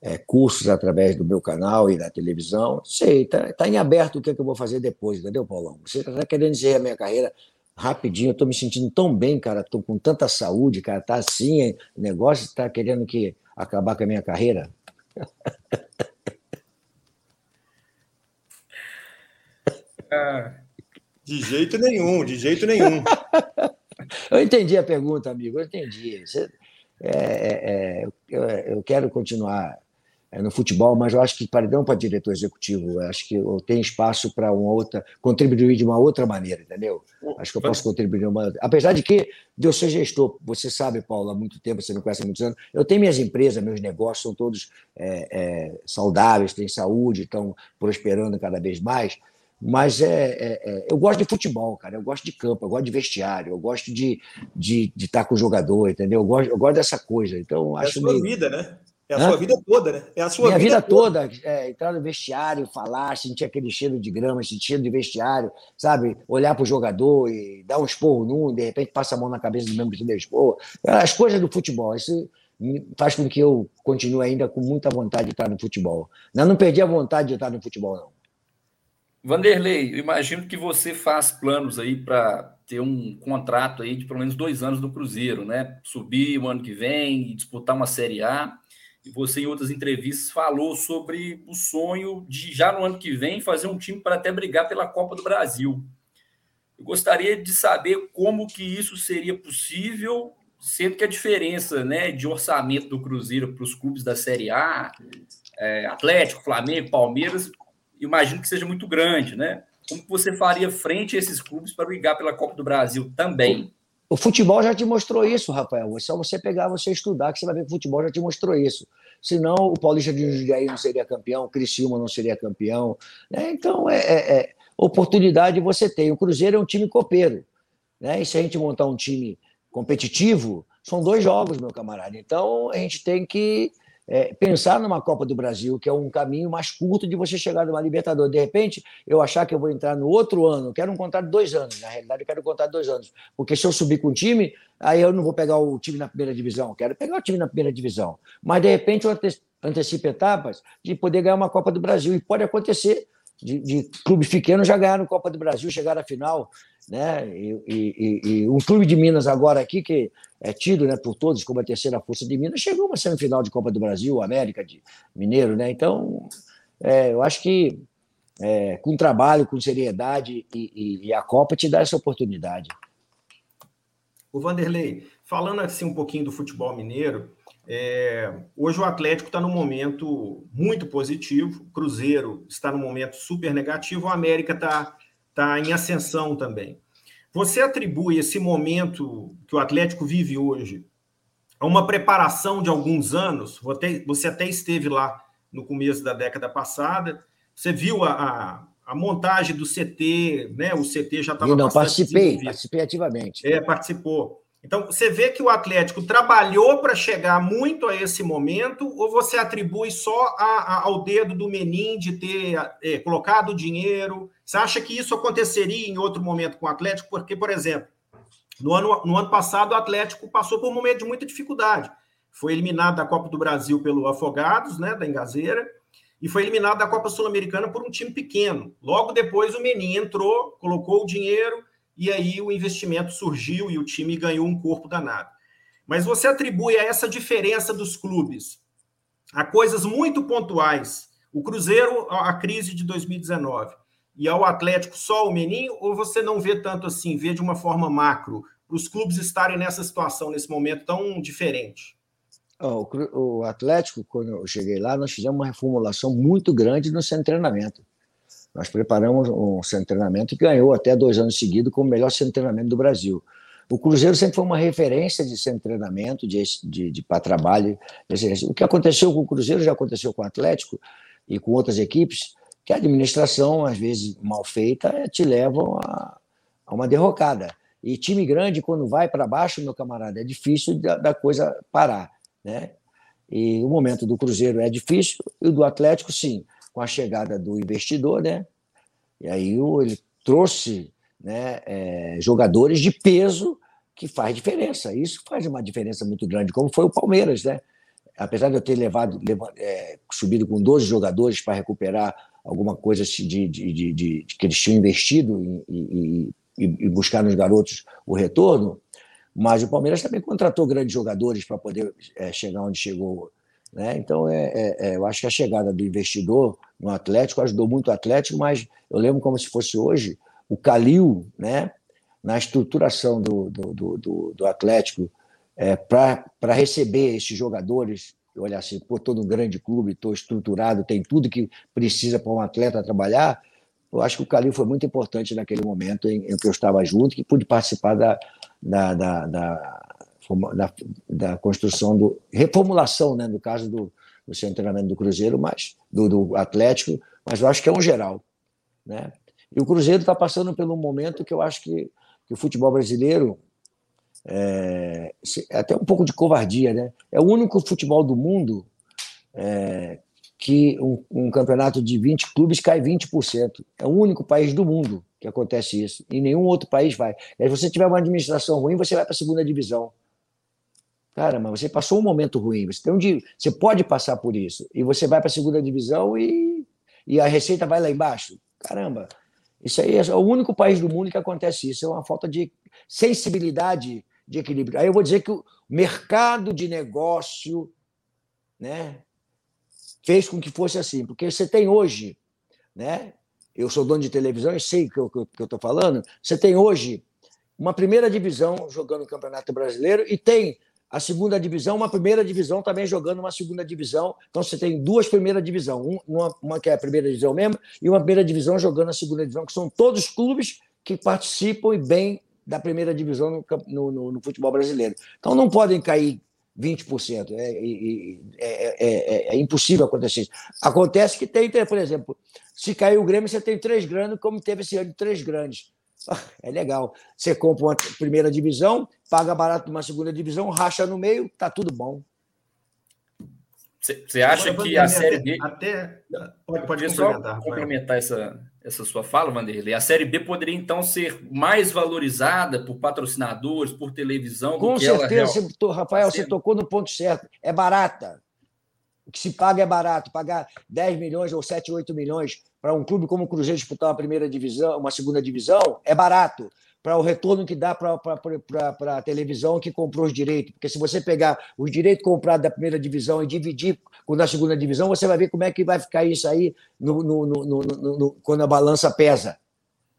é, cursos através do meu canal e da televisão. Sei, está tá em aberto o que, é que eu vou fazer depois, entendeu, Paulão? Você está querendo dizer a minha carreira rapidinho, eu estou me sentindo tão bem, cara, estou com tanta saúde, cara, tá assim, o negócio está querendo que acabar com a minha carreira. <laughs> de jeito nenhum, de jeito nenhum. <laughs> Eu entendi a pergunta, amigo, eu entendi. Você, é, é, é eu, eu, quero continuar é, no futebol, mas eu acho que para não para diretor executivo, acho que eu tenho espaço para uma outra contribuir de uma outra maneira, entendeu? Acho que eu posso contribuir de uma apesar de que eu ser gestor, você sabe, Paulo, há muito tempo, você me conhece há muitos anos, eu tenho minhas empresas, meus negócios são todos é, é, saudáveis, têm saúde, estão prosperando cada vez mais. Mas é, é, é, eu gosto de futebol, cara. Eu gosto de campo, eu gosto de vestiário, eu gosto de estar de, de estar com o jogador, entendeu? Eu gosto, eu gosto dessa coisa. Então, acho é a sua meio... vida, né? É a Hã? sua vida toda, né? É a sua Minha vida, vida toda. toda é, entrar no vestiário, falar, sentir aquele cheiro de grama, sentir cheiro de vestiário, sabe? Olhar para o jogador e dar um esporro num, de repente passa a mão na cabeça do mesmo que deu esporro. As coisas do futebol. Isso faz com que eu continue ainda com muita vontade de estar no futebol. Eu não perdi a vontade de estar no futebol, não. Vanderlei, eu imagino que você faz planos aí para ter um contrato aí de pelo menos dois anos no Cruzeiro, né? Subir o ano que vem e disputar uma Série A. E você, em outras entrevistas, falou sobre o sonho de já no ano que vem fazer um time para até brigar pela Copa do Brasil. Eu gostaria de saber como que isso seria possível, sendo que a diferença né, de orçamento do Cruzeiro para os clubes da Série A, é, Atlético, Flamengo, Palmeiras, imagino que seja muito grande, né? Como você faria frente a esses clubes para brigar pela Copa do Brasil também? O futebol já te mostrou isso, Rafael. É só você pegar, você estudar, que você vai ver que o futebol já te mostrou isso. Senão, o Paulista de Jundiaí não seria campeão, o Criciúma não seria campeão. Né? Então, é, é, é, oportunidade você tem. O Cruzeiro é um time copeiro. Né? E se a gente montar um time competitivo, são dois jogos, meu camarada. Então, a gente tem que é, pensar numa Copa do Brasil, que é um caminho mais curto de você chegar numa Libertadores. De repente, eu achar que eu vou entrar no outro ano, quero um contrato de dois anos, na realidade, eu quero um contrato de dois anos. Porque se eu subir com o time, aí eu não vou pegar o time na primeira divisão, quero pegar o time na primeira divisão. Mas, de repente, eu antecipo etapas de poder ganhar uma Copa do Brasil. E pode acontecer de, de clubes pequenos já ganharam Copa do Brasil, chegaram à final. Né? E, e, e, um clube de Minas agora aqui, que é tido né, por todos como a terceira força de Minas, chegou uma semifinal de Copa do Brasil, América de Mineiro. Né? Então, é, eu acho que é, com trabalho, com seriedade, e, e, a Copa te dá essa oportunidade. O Vanderlei, falando assim um pouquinho do futebol mineiro, é, hoje o Atlético está num momento muito positivo, o Cruzeiro está num momento super negativo, o América está tá em ascensão também. Você atribui esse momento que o Atlético vive hoje a uma preparação de alguns anos? Você até esteve lá no começo da década passada, você viu a, a, a montagem do CT, né? O CT já estava. Não, participei, participei ativamente. É, participou. Então, você vê que o Atlético trabalhou para chegar muito a esse momento, ou você atribui só a, a, ao dedo do Menin de ter é, colocado dinheiro? Você acha que isso aconteceria em outro momento com o Atlético? Porque, por exemplo, no ano, no ano passado o Atlético passou por um momento de muita dificuldade. Foi eliminado da Copa do Brasil pelo Afogados, né, da Engazeira, e foi eliminado da Copa Sul-Americana por um time pequeno. Logo depois o Menin entrou, colocou o dinheiro e aí o investimento surgiu e o time ganhou um corpo danado. Mas você atribui a essa diferença dos clubes a coisas muito pontuais. O Cruzeiro, a crise de 2019, e ao Atlético só o Meninho, ou você não vê tanto assim, vê de uma forma macro, para os clubes estarem nessa situação, nesse momento tão diferente? o Atlético, quando eu cheguei lá, nós fizemos uma reformulação muito grande no centro de treinamento. Nós preparamos um centro de treinamento que ganhou até dois anos seguidos como o melhor centro de treinamento do Brasil. O Cruzeiro sempre foi uma referência de centro de treinamento, de, de, de para trabalho. O que aconteceu com o Cruzeiro já aconteceu com o Atlético e com outras equipes, que a administração, às vezes mal feita, te levam a, a uma derrocada. E time grande, quando vai para baixo, meu camarada, é difícil da, da, coisa parar. Né? E o momento do Cruzeiro é difícil, e o do Atlético, sim com a chegada do investidor, né? E aí ele trouxe né, é, jogadores de peso que faz diferença. Isso faz uma diferença muito grande, como foi o Palmeiras, né? Apesar de eu ter levado, levado é, subido com 12 jogadores para recuperar alguma coisa de, de, de, de, que eles tinham investido e, e, e buscar nos garotos o retorno, mas o Palmeiras também contratou grandes jogadores para poder é, chegar onde chegou né? Então, é, é, é, eu acho que a chegada do investidor no Atlético ajudou muito o Atlético, mas eu lembro como se fosse hoje o Calil, né, na estruturação do, do, do, do Atlético, é, para receber esses jogadores. Olha assim, pô, todo um grande clube, estou estruturado, tem tudo que precisa para um atleta trabalhar. Eu acho que o Calil foi muito importante naquele momento em, em que eu estava junto, que pude participar da, da, da, da da, da construção do reformulação, né, no caso do, do seu treinamento do Cruzeiro, mas do, do, Atlético, mas eu acho que é um geral, né? E o Cruzeiro está passando um momento que eu acho que, que o futebol brasileiro é, é, até um pouco de covardia, né? É o único futebol do mundo é, que um, um, campeonato de 20 clubes cai 20%. É o único país do mundo que acontece isso. E nenhum outro país vai. E aí, se você tiver uma administração ruim, você vai para a segunda divisão. Cara, mas você passou um momento ruim, você, tem um dia, você pode passar por isso. E você vai para a segunda divisão e, e a receita vai lá embaixo. Caramba, isso aí é o único país do mundo que acontece isso. É uma falta de sensibilidade de equilíbrio. Aí eu vou dizer que o mercado de negócio né, fez com que fosse assim. Porque você tem hoje, né, eu sou dono de televisão e sei o que eu estou falando, você tem hoje uma primeira divisão jogando o Campeonato Brasileiro e tem a segunda divisão, uma primeira divisão também jogando uma segunda divisão. Então você tem duas primeiras divisão, uma, uma que é a primeira divisão mesmo, e uma primeira divisão jogando a segunda divisão, que são todos clubes que participam e bem da primeira divisão no, no, no futebol brasileiro. Então não podem cair 20%. É, é, é, é, impossível acontecer isso. Acontece que tem, por exemplo, se cair o Grêmio, você tem três grandes, como teve esse ano, três grandes. <laughs> É legal. Você compra uma primeira divisão, paga barato uma segunda divisão, racha no meio, tá tudo bom. Você acha que a Série B. Até. Pode, pode só complementar essa, essa sua fala, Vanderlei. A Série B poderia, então, ser mais valorizada por patrocinadores, por televisão. Com certeza, real... Rafael, você tocou no ponto certo. É barata. O que se paga é barato. Pagar 10 milhões ou 7, 8 milhões para um clube como o Cruzeiro disputar uma primeira divisão, uma segunda divisão, é barato para o retorno que dá para a televisão que comprou os direitos. Porque se você pegar os direitos comprados da primeira divisão e dividir com a segunda divisão, você vai ver como é que vai ficar isso aí no, no, no, quando a balança pesa,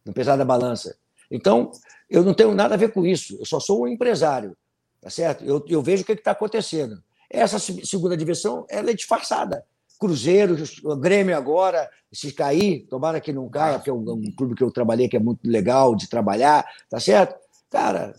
no pesar da balança. Então, eu não tenho nada a ver com isso, eu só sou um empresário, tá certo? Eu, eu vejo o que está acontecendo. Essa segunda divisão ela é disfarçada. Cruzeiro, Grêmio agora, se cair, tomara que não caia, porque é um, um, clube que eu trabalhei que é muito legal de trabalhar, tá certo? Cara,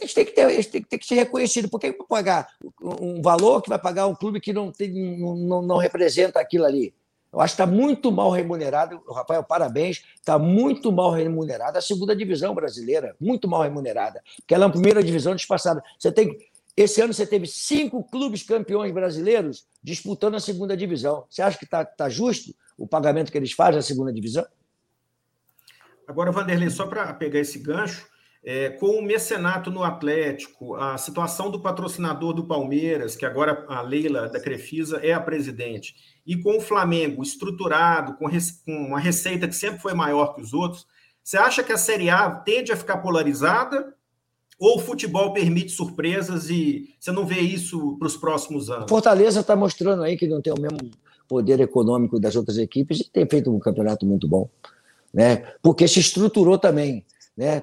gente tem que ter, tem, tem que ser reconhecido. Por que pagar um valor que vai pagar um clube que não, tem, não, não representa aquilo ali? Eu acho que está muito mal remunerado. Rafael, parabéns. Está muito mal remunerada a segunda divisão brasileira. Muito mal remunerada. Porque ela é uma primeira divisão disfarçada. Você tem esse ano você teve cinco clubes campeões brasileiros disputando a segunda divisão. Você acha que está tá justo o pagamento que eles fazem na segunda divisão? Agora, Vanderlei, só para pegar esse gancho, é, com o mecenato no Atlético, a situação do patrocinador do Palmeiras, que agora a Leila da Crefisa é a presidente, e com o Flamengo estruturado, com, com uma receita que sempre foi maior que os outros, você acha que a Série A tende a ficar polarizada ou o futebol permite surpresas e você não vê isso para os próximos anos? Fortaleza está mostrando aí que não tem o mesmo poder econômico das outras equipes e tem feito um campeonato muito bom, né? Porque se estruturou também, né?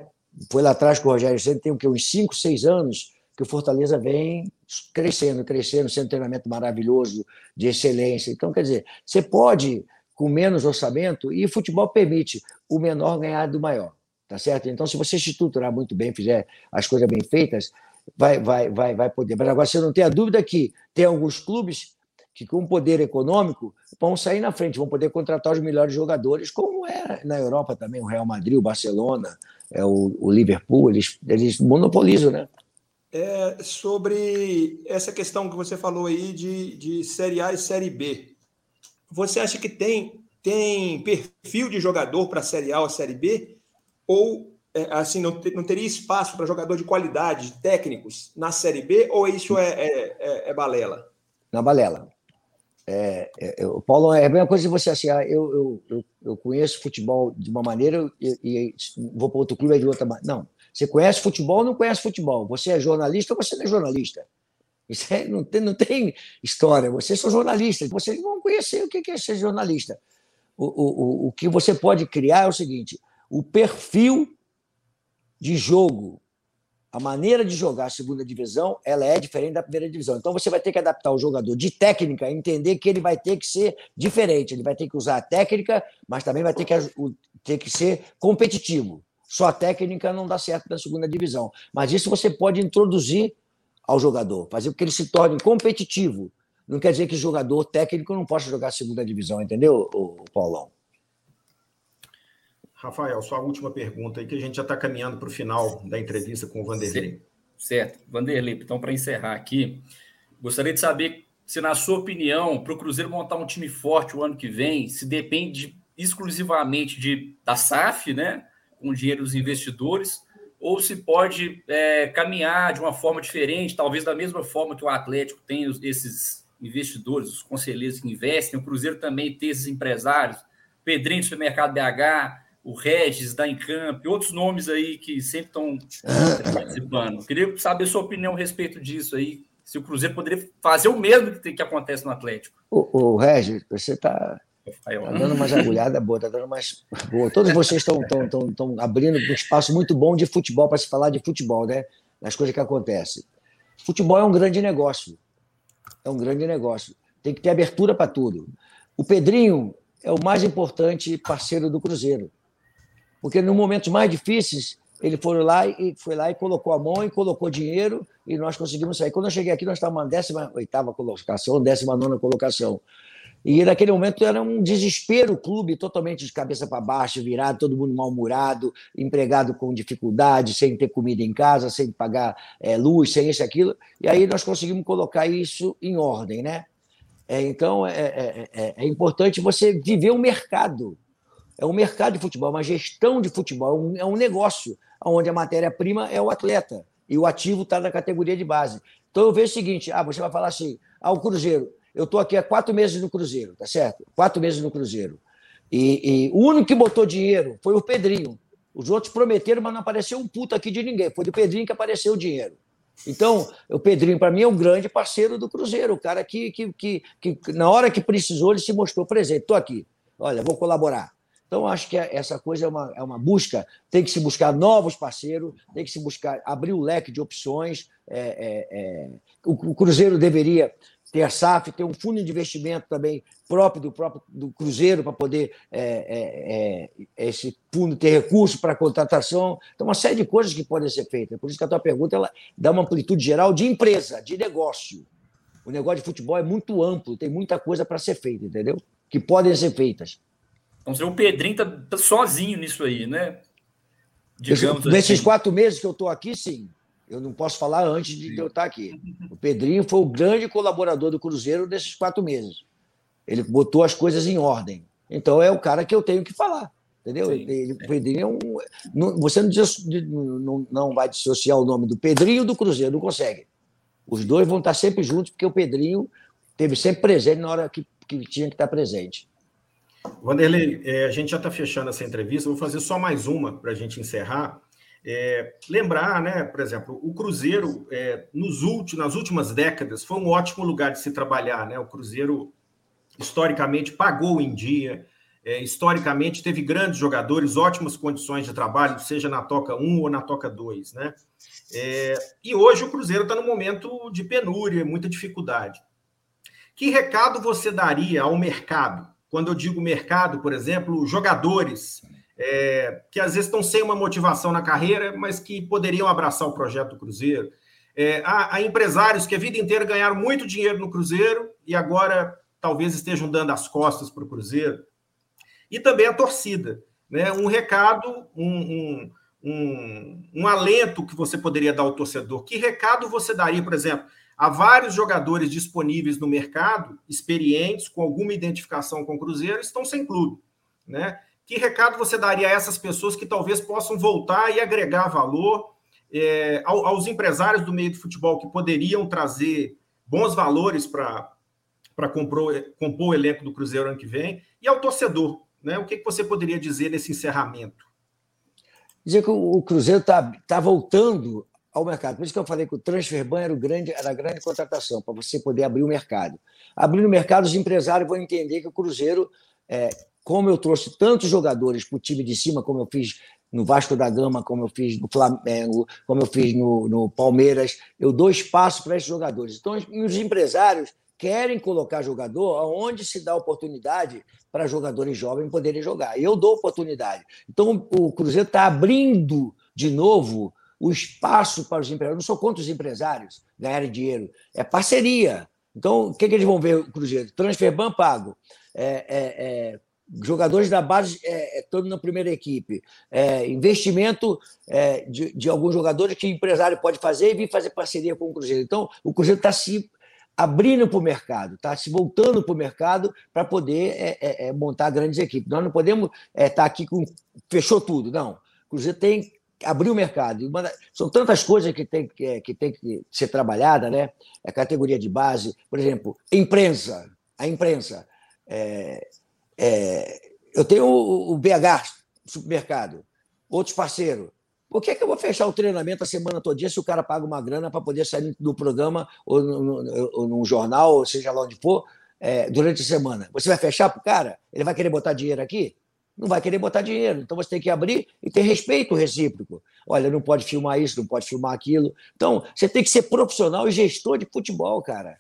Foi lá atrás com o Rogério Senna, tem o que uns 5, 6 anos que o Fortaleza vem crescendo, crescendo, sendo um treinamento maravilhoso, de excelência. Então, quer dizer, você pode com menos orçamento e futebol permite o menor ganhar do maior. Tá certo? Então, se você se estruturar muito bem, fizer as coisas bem feitas, vai, vai, vai, vai poder. Mas agora você não tem a dúvida que tem alguns clubes que, com poder econômico, vão sair na frente, vão poder contratar os melhores jogadores, como é na Europa também, o Real Madrid, o Barcelona, é o, o Liverpool, eles, eles monopolizam, né? É sobre essa questão que você falou aí de, de Série A e Série B. Você acha que tem, tem perfil de jogador para Série A ou Série B? Ou é, assim não, ter, não teria espaço para jogador de qualidade, técnicos, na Série B, ou isso é, é, é, é balela? Na balela. É, é, o Paulo, é a mesma coisa de você assim, ah, eu, eu, eu, eu, conheço futebol de uma maneira e, e vou para outro clube de outra maneira. Não, você conhece futebol ou não conhece futebol? Você é jornalista ou você não é jornalista? Isso é, não, tem, não tem história. Vocês são jornalistas, vocês vão conhecer o que é ser jornalista. O, o, o, o que você pode criar é o seguinte: o perfil de jogo, a maneira de jogar a segunda divisão, ela é diferente da primeira divisão. Então você vai ter que adaptar o jogador de técnica, entender que ele vai ter que ser diferente, ele vai ter que usar a técnica, mas também vai ter que, ter que ser competitivo. Só a técnica não dá certo na segunda divisão. Mas isso você pode introduzir ao jogador, fazer com que ele se torne competitivo. Não quer dizer que jogador técnico não possa jogar segunda divisão, entendeu, Paulão? Rafael, sua última pergunta aí, que a gente já está caminhando para o final da entrevista com o Vanderlei. Certo. Vanderlei, então, para encerrar aqui, gostaria de saber se, na sua opinião, para o Cruzeiro montar um time forte o ano que vem, se depende exclusivamente de, da SAF, né, com dinheiro dos investidores, ou se pode é, caminhar de uma forma diferente, talvez da mesma forma que o Atlético tem esses investidores, os conselheiros que investem, o Cruzeiro também tem esses empresários, Pedrinho do Supermercado BH, o Regis da Encamp, outros nomes aí que sempre estão participando. <laughs> Queria saber sua opinião a respeito disso aí, se o Cruzeiro poderia fazer o mesmo que, que acontece no Atlético. O, o Regis, você está tá dando umas agulhadas boas, está dando mais boa. Todos vocês estão abrindo um espaço muito bom de futebol para se falar de futebol, né? Das coisas que acontecem. Futebol é um grande negócio. É um grande negócio. Tem que ter abertura para tudo. O Pedrinho é o mais importante parceiro do Cruzeiro porque nos momentos mais difíceis ele foi lá e foi lá e colocou a mão e colocou dinheiro e nós conseguimos sair. Quando eu cheguei aqui, nós estávamos na 18 colocação, 19 colocação. E naquele momento era um desespero, o clube totalmente de cabeça para baixo, virado, todo mundo mal-humorado, empregado com dificuldade, sem ter comida em casa, sem pagar é, luz, sem isso aquilo. E aí nós conseguimos colocar isso em ordem, né? É, então, é, é, é, é, importante você viver o mercado. É um mercado de futebol, uma gestão de futebol, é um, é um negócio, onde a matéria-prima é o atleta e o ativo está na categoria de base. Então, eu vejo o seguinte: ah, você vai falar assim, ah, o Cruzeiro, eu estou aqui há quatro meses no Cruzeiro, tá certo? Quatro meses no Cruzeiro. E, e, o único que botou dinheiro foi o Pedrinho. Os outros prometeram, mas não apareceu um puto aqui de ninguém. Foi do Pedrinho que apareceu o dinheiro. Então, o Pedrinho, para mim, é um grande parceiro do Cruzeiro, o cara que, que, que, que, na hora que precisou, ele se mostrou presente. Estou aqui, olha, vou colaborar. Então, acho que essa coisa é uma, é uma busca, tem que se buscar novos parceiros, tem que se buscar abrir o leque de opções. É, é, é, o, o Cruzeiro deveria ter a SAF, ter um fundo de investimento também próprio do próprio do Cruzeiro para poder é, é, é, esse fundo ter recurso para contratação. Então, uma série de coisas que podem ser feitas. Por isso que a tua pergunta ela dá uma amplitude geral de empresa, de negócio. O negócio de futebol é muito amplo, tem muita coisa para ser feita, entendeu? Que podem ser feitas. Então, o Pedrinho está tá sozinho nisso aí, né? Digamos Nesses assim. quatro meses que eu estou aqui, sim. Eu não posso falar antes de eu estar aqui. O Pedrinho foi o grande colaborador do Cruzeiro nesses quatro meses. Ele botou as coisas em ordem. Então é o cara que eu tenho que falar. Entendeu? Sim, ele, o Pedrinho é um. Não, você não, não, não vai dissociar o nome do Pedrinho do Cruzeiro, não consegue. Os dois vão estar sempre juntos, porque o Pedrinho teve sempre presente na hora que, que tinha que estar presente. Vanderlei, é, a gente já está fechando essa entrevista, vou fazer só mais uma para a gente encerrar. É, lembrar, né, por exemplo, o Cruzeiro, é, nos últimos, nas últimas décadas, foi um ótimo lugar de se trabalhar. Né? O Cruzeiro, historicamente, pagou em dia, é, historicamente, teve grandes jogadores, ótimas condições de trabalho, seja na Toca 1 ou na Toca 2. Né? É, e hoje o Cruzeiro está num momento de penúria, muita dificuldade. Que recado você daria ao mercado? Quando eu digo mercado, por exemplo, jogadores é, que às vezes estão sem uma motivação na carreira, mas que poderiam abraçar o projeto do Cruzeiro. É, há, há, empresários que a vida inteira ganharam muito dinheiro no Cruzeiro e agora talvez estejam dando as costas para o Cruzeiro. E também a torcida. Né? Um recado, um, um, um, um alento que você poderia dar ao torcedor. Que recado você daria, por exemplo? Há vários jogadores disponíveis no mercado, experientes, com alguma identificação com o Cruzeiro, estão sem clube. Né? Que recado você daria a essas pessoas que talvez possam voltar e agregar valor é, aos empresários do meio do futebol que poderiam trazer bons valores para compor, compor o elenco do Cruzeiro ano que vem e ao torcedor? Né? O que, que você poderia dizer nesse encerramento? Dizer que o Cruzeiro está tá voltando ao mercado. Por isso que eu falei que o transfer ban era, o grande, era a grande contratação, para você poder abrir o mercado. Abrindo o mercado, os empresários vão entender que o Cruzeiro é, como eu trouxe tantos jogadores para o time de cima, como eu fiz no Vasco da Gama, como eu fiz no Flamengo, como eu fiz no, no Palmeiras, eu dou espaço para esses jogadores. Então, os empresários querem colocar jogador aonde se dá oportunidade para jogadores jovens poderem jogar. Eu dou oportunidade. Então, o Cruzeiro está abrindo de novo o espaço para os empresários. Eu não sou contra os empresários ganharem dinheiro, é parceria. Então, o que, que eles vão ver o Cruzeiro? Transfer ban pago. É, é, é, jogadores da base é, é, todo na primeira equipe, é, investimento de, de, alguns jogadores que o empresário pode fazer e vir fazer parceria com o Cruzeiro. Então, o Cruzeiro está se abrindo para o mercado, está se voltando para o mercado para poder montar grandes equipes. Nós não podemos estar tá aqui com fechou tudo, não. O Cruzeiro tem abrir o mercado. São tantas coisas que tem que, que, tem que ser trabalhada, né? A categoria de base, por exemplo, imprensa, a imprensa. É, é, eu tenho o, o BH, supermercado, outros parceiros. Por que, é que eu vou fechar o treinamento a semana toda se o cara paga uma grana para poder sair do programa ou, no, ou num jornal, ou seja lá onde for, é, durante a semana? Você vai fechar para o cara? Ele vai querer botar dinheiro aqui? Não vai querer botar dinheiro. Então você tem que abrir e ter respeito recíproco. Olha, não pode filmar isso, não pode filmar aquilo. Então, você tem que ser profissional e gestor de futebol, cara.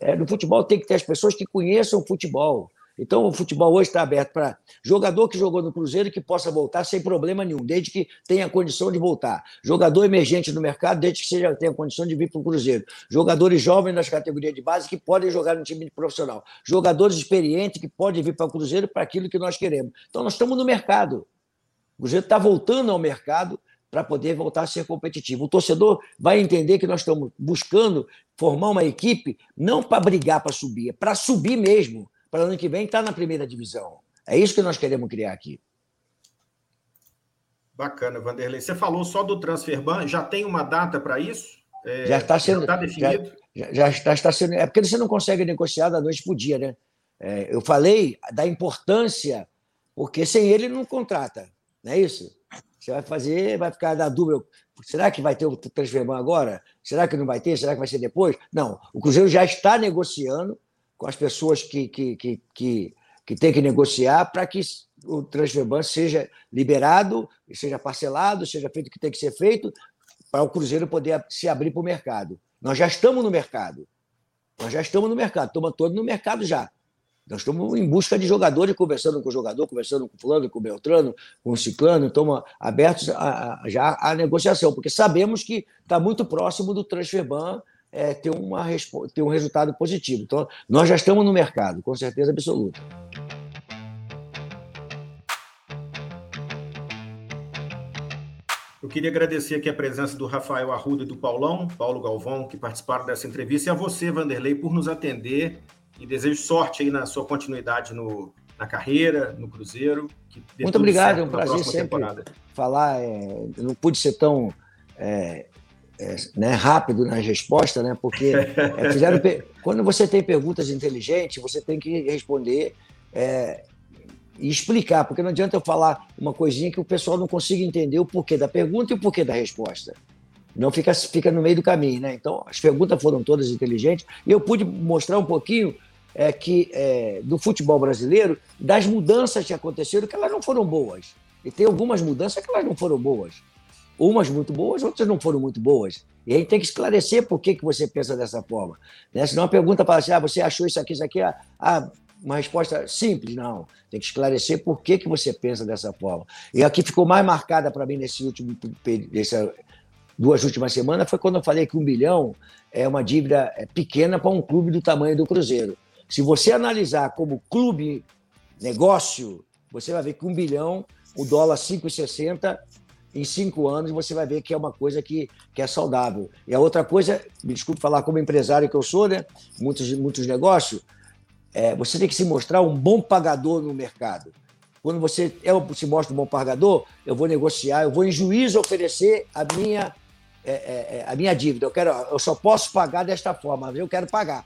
É, no futebol tem que ter as pessoas que conheçam o futebol. Então, o futebol hoje está aberto para jogador que jogou no Cruzeiro que possa voltar sem problema nenhum, desde que tenha condição de voltar. Jogador emergente no mercado, desde que seja, tenha condição de vir para o Cruzeiro. Jogadores jovens nas categorias de base que podem jogar no time profissional. Jogadores experientes que podem vir para o Cruzeiro para aquilo que nós queremos. Então, nós estamos no mercado. O Cruzeiro está voltando ao mercado, para poder voltar a ser competitivo. O torcedor vai entender que nós estamos buscando formar uma equipe não para brigar para subir, é para subir mesmo, para ano que vem estar tá na primeira divisão. É isso que nós queremos criar aqui. Bacana, Vanderlei. Você falou só do Transferban, já tem uma data para isso? É, já está sendo. Já está definido? Já, já, já, está sendo. É porque você não consegue negociar da noite para o dia, né? É, eu falei da importância, porque sem ele não contrata, não é isso? Você vai fazer, vai ficar na dúvida. Será que vai ter o Transferban agora? Será que não vai ter? Será que vai ser depois? Não. O Cruzeiro já está negociando com as pessoas que, que, que, que, que tem que negociar para que o Transferban seja liberado, seja parcelado, seja feito o que tem que ser feito, para o Cruzeiro poder se abrir para o mercado. Nós já estamos no mercado. Nós já estamos no mercado, estamos todos no mercado já. Nós estamos em busca de jogadores, conversando com o jogador, conversando com o fulano, com o Beltrano, com o Ciclano, estamos abertos a, a, já à negociação, porque sabemos que está muito próximo do Transferban é, ter, uma, ter um resultado positivo. Então, nós já estamos no mercado, com certeza absoluta. Eu queria agradecer aqui a presença do Rafael Arruda e do Paulão, Paulo Galvão, que participaram dessa entrevista, e a você, Vanderlei, por nos atender e desejo sorte aí na sua continuidade no, na carreira, no Cruzeiro. Muito obrigado, é um prazer sempre temporada. falar. É, não pude ser tão é, é, né, rápido na resposta, né? Porque é, fizeram quando você tem perguntas inteligentes, você tem que responder é, e explicar, porque não adianta eu falar uma coisinha que o pessoal não consiga entender o porquê da pergunta e o porquê da resposta. Não fica, fica no meio do caminho, né? Então, as perguntas foram todas inteligentes e eu pude mostrar um pouquinho é, que é, do futebol brasileiro, das mudanças que aconteceram, que elas não foram boas. E tem algumas mudanças que elas não foram boas. Umas muito boas, outras não foram muito boas. E aí tem que esclarecer por que, que você pensa dessa forma. Né? Senão a pergunta para assim, ah, você achou isso aqui, isso aqui, ah, ah, uma resposta simples, não. Tem que esclarecer por que, que você pensa dessa forma. E a que ficou mais marcada para mim nesse último nessa duas últimas semanas foi quando eu falei que um bilhão é uma dívida é, pequena para um clube do tamanho do Cruzeiro. Se você analisar como clube negócio, você vai ver que um bilhão, o dólar 5,60, em cinco anos você vai ver que é uma coisa que, que é saudável. E a outra coisa, me desculpe falar como empresário que eu sou, né? Muitos, muitos negócios, é, você tem que se mostrar um bom pagador no mercado. Quando você é, se mostra um bom pagador, eu vou negociar, eu vou em juízo oferecer a minha, é, é, é a minha dívida. Eu, quero, eu só posso pagar desta forma, eu quero pagar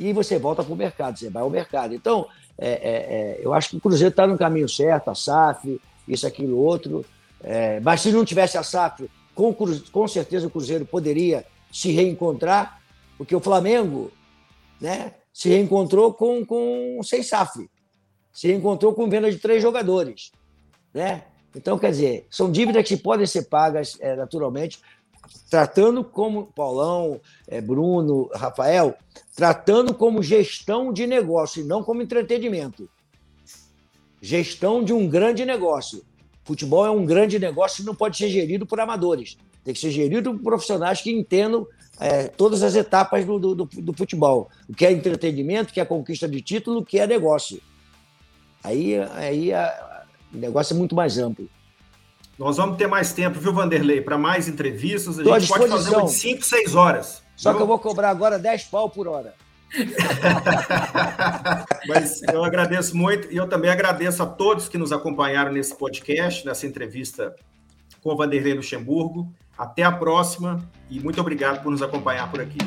e você volta para o mercado, você vai ao mercado. Então, é eu acho que o Cruzeiro está no caminho certo, a SAF, isso, aquilo, outro. É, mas se não tivesse a SAF, com, com certeza o Cruzeiro poderia se reencontrar, porque o Flamengo né, se reencontrou com, com sem SAF, se reencontrou com venda de três jogadores. Né? Então, quer dizer, são dívidas que podem ser pagas é, naturalmente, tratando como Paulão, é, Bruno, Rafael, tratando como gestão de negócio e não como entretenimento. Gestão de um grande negócio. Futebol é um grande negócio que não pode ser gerido por amadores. Tem que ser gerido por profissionais que entendam é, todas as etapas do, do, do, futebol. O que é entretenimento, o que é conquista de título, o que é negócio. Aí, aí a, o negócio é muito mais amplo. Nós vamos ter mais tempo, viu, Vanderlei, para mais entrevistas. A Tô gente pode fazer uma de 5, 6 horas. Só viu? que eu vou cobrar agora 10 pau por hora. <laughs> Mas eu agradeço muito e eu também agradeço a todos que nos acompanharam nesse podcast, nessa entrevista com o Vanderlei Luxemburgo. Até a próxima e muito obrigado por nos acompanhar por aqui.